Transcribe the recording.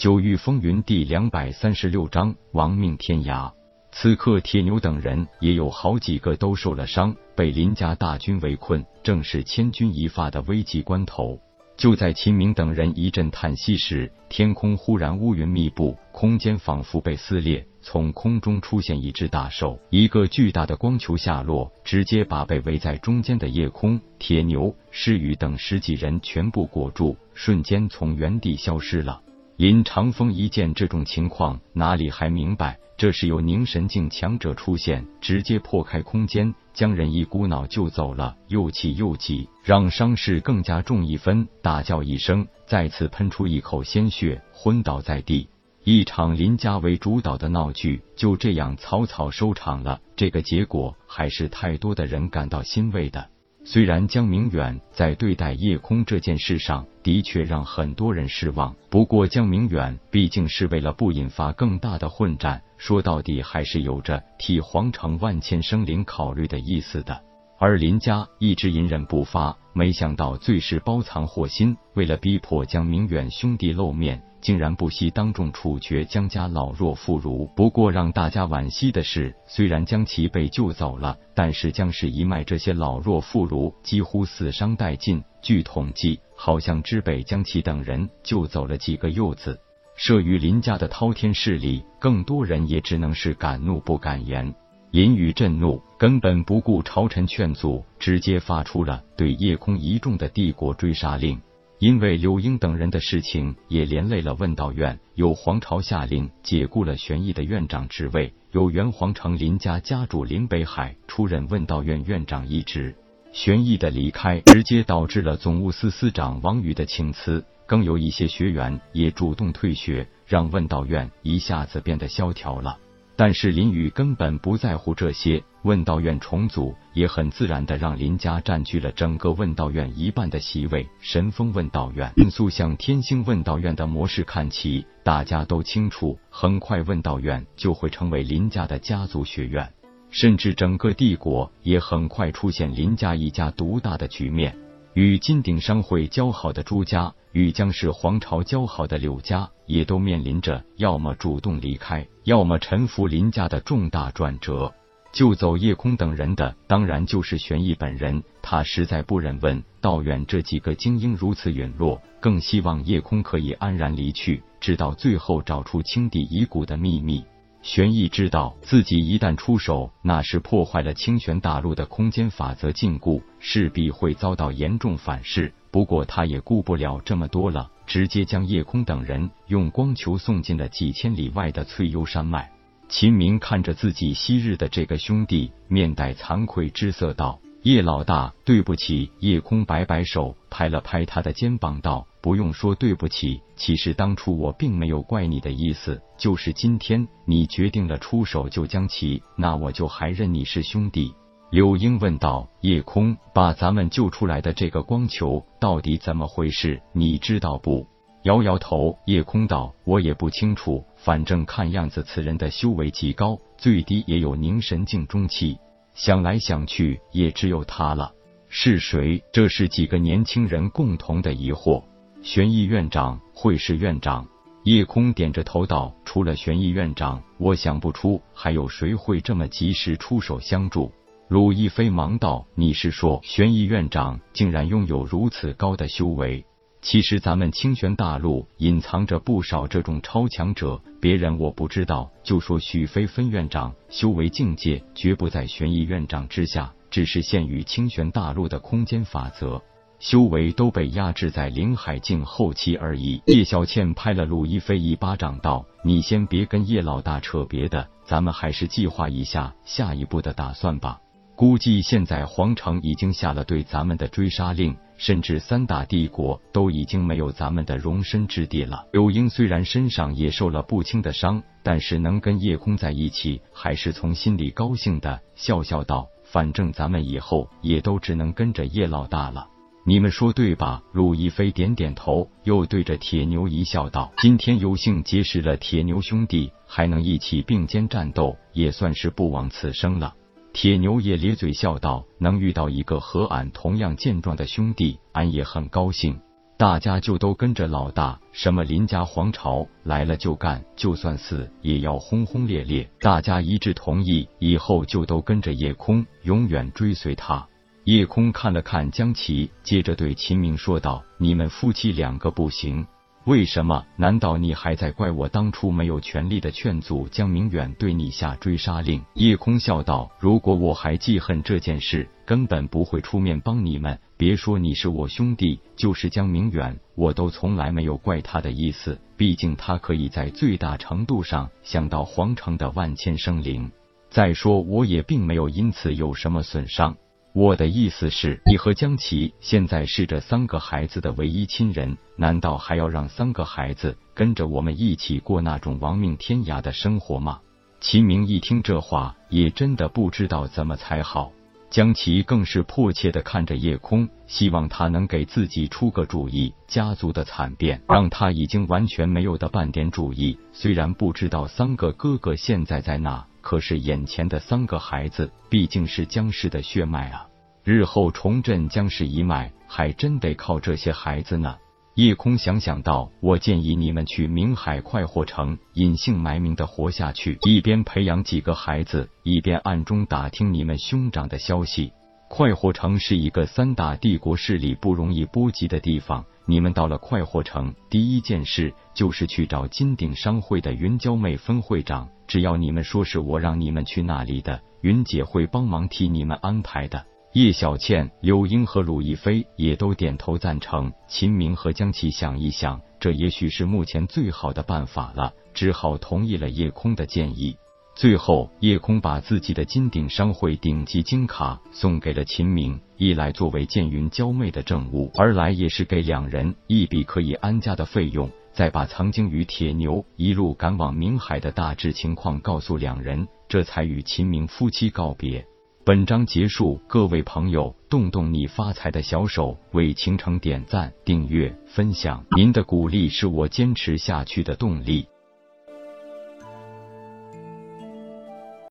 九域风云第两百三十六章亡命天涯。此刻铁牛等人也有好几个都受了伤，被林家大军围困，正是千钧一发的危急关头。就在秦明等人一阵叹息时，天空忽然乌云密布，空间仿佛被撕裂，从空中出现一只大兽，一个巨大的光球下落，直接把被围在中间的夜空、铁牛、诗雨等十几人全部裹住，瞬间从原地消失了。林长风一见这种情况，哪里还明白这是有凝神境强者出现，直接破开空间，将人一股脑救走了，又气又急，让伤势更加重一分。大叫一声，再次喷出一口鲜血，昏倒在地。一场林家为主导的闹剧就这样草草收场了。这个结果还是太多的人感到欣慰的。虽然江明远在对待夜空这件事上的确让很多人失望，不过江明远毕竟是为了不引发更大的混战，说到底还是有着替皇城万千生灵考虑的意思的。而林家一直隐忍不发，没想到最是包藏祸心，为了逼迫江明远兄弟露面。竟然不惜当众处决江家老弱妇孺。不过让大家惋惜的是，虽然江琪被救走了，但是江氏一脉这些老弱妇孺几乎死伤殆尽。据统计，好像之北江琪等人救走了几个幼子。慑于林家的滔天势力，更多人也只能是敢怒不敢言。林雨震怒，根本不顾朝臣劝阻，直接发出了对夜空一众的帝国追杀令。因为柳英等人的事情，也连累了问道院。有皇朝下令解雇了玄毅的院长职位，由元皇城林家家主林北海出任问道院院长一职。玄毅的离开，直接导致了总务司司长王宇的请辞，更有一些学员也主动退学，让问道院一下子变得萧条了。但是林宇根本不在乎这些，问道院重组也很自然的让林家占据了整个问道院一半的席位。神风问道院迅速向天星问道院的模式看齐，大家都清楚，很快问道院就会成为林家的家族学院，甚至整个帝国也很快出现林家一家独大的局面。与金鼎商会交好的朱家，与江氏皇朝交好的柳家，也都面临着要么主动离开，要么臣服林家的重大转折。救走叶空等人的，当然就是玄毅本人。他实在不忍问道远这几个精英如此陨落，更希望叶空可以安然离去，直到最后找出青帝遗骨的秘密。玄毅知道自己一旦出手，那是破坏了清玄大陆的空间法则禁锢，势必会遭到严重反噬。不过他也顾不了这么多了，直接将夜空等人用光球送进了几千里外的翠幽山脉。秦明看着自己昔日的这个兄弟，面带惭愧之色道。叶老大，对不起。叶空摆摆手，拍了拍他的肩膀，道：“不用说对不起。其实当初我并没有怪你的意思，就是今天你决定了出手救江琪，那我就还认你是兄弟。”柳英问道：“叶空，把咱们救出来的这个光球到底怎么回事？你知道不？”摇摇头，叶空道：“我也不清楚，反正看样子此人的修为极高，最低也有凝神境中期。”想来想去，也只有他了。是谁？这是几个年轻人共同的疑惑。玄毅院长会是院长？叶空点着头道：“除了玄毅院长，我想不出还有谁会这么及时出手相助。”鲁亦飞忙道：“你是说，玄毅院长竟然拥有如此高的修为？”其实咱们清玄大陆隐藏着不少这种超强者，别人我不知道。就说许飞分院长修为境界绝不在玄毅院长之下，只是限于清玄大陆的空间法则，修为都被压制在灵海境后期而已。叶小倩拍了陆一飞一巴掌，道：“你先别跟叶老大扯别的，咱们还是计划一下下一步的打算吧。估计现在皇城已经下了对咱们的追杀令。”甚至三大帝国都已经没有咱们的容身之地了。柳英虽然身上也受了不轻的伤，但是能跟叶空在一起，还是从心里高兴的，笑笑道：“反正咱们以后也都只能跟着叶老大了，你们说对吧？”陆亦飞点点头，又对着铁牛一笑道：“今天有幸结识了铁牛兄弟，还能一起并肩战斗，也算是不枉此生了。”铁牛也咧嘴笑道：“能遇到一个和俺同样健壮的兄弟，俺也很高兴。”大家就都跟着老大。什么林家皇朝来了就干，就算死也要轰轰烈烈。大家一致同意，以后就都跟着叶空，永远追随他。叶空看了看江琪，接着对秦明说道：“你们夫妻两个不行。”为什么？难道你还在怪我当初没有全力的劝阻江明远对你下追杀令？叶空笑道：“如果我还记恨这件事，根本不会出面帮你们。别说你是我兄弟，就是江明远，我都从来没有怪他的意思。毕竟他可以在最大程度上想到皇城的万千生灵。再说，我也并没有因此有什么损伤。”我的意思是，你和江琪现在是这三个孩子的唯一亲人，难道还要让三个孩子跟着我们一起过那种亡命天涯的生活吗？秦明一听这话，也真的不知道怎么才好。江琪更是迫切的看着夜空，希望他能给自己出个主意。家族的惨变让他已经完全没有的半点主意。虽然不知道三个哥哥现在在哪。可是眼前的三个孩子毕竟是江氏的血脉啊，日后重振江氏一脉还真得靠这些孩子呢。叶空想想道：“我建议你们去明海快活城隐姓埋名的活下去，一边培养几个孩子，一边暗中打听你们兄长的消息。快活城是一个三大帝国势力不容易波及的地方。”你们到了快活城，第一件事就是去找金鼎商会的云娇妹分会长。只要你们说是我让你们去那里的，云姐会帮忙替你们安排的。叶小倩、柳英和鲁亦飞也都点头赞成。秦明和江琪想一想，这也许是目前最好的办法了，只好同意了叶空的建议。最后，叶空把自己的金鼎商会顶级金卡送给了秦明，一来作为剑云娇妹的证物，二来也是给两人一笔可以安家的费用。再把曾经与铁牛一路赶往明海的大致情况告诉两人，这才与秦明夫妻告别。本章结束，各位朋友，动动你发财的小手，为倾城点赞、订阅、分享，您的鼓励是我坚持下去的动力。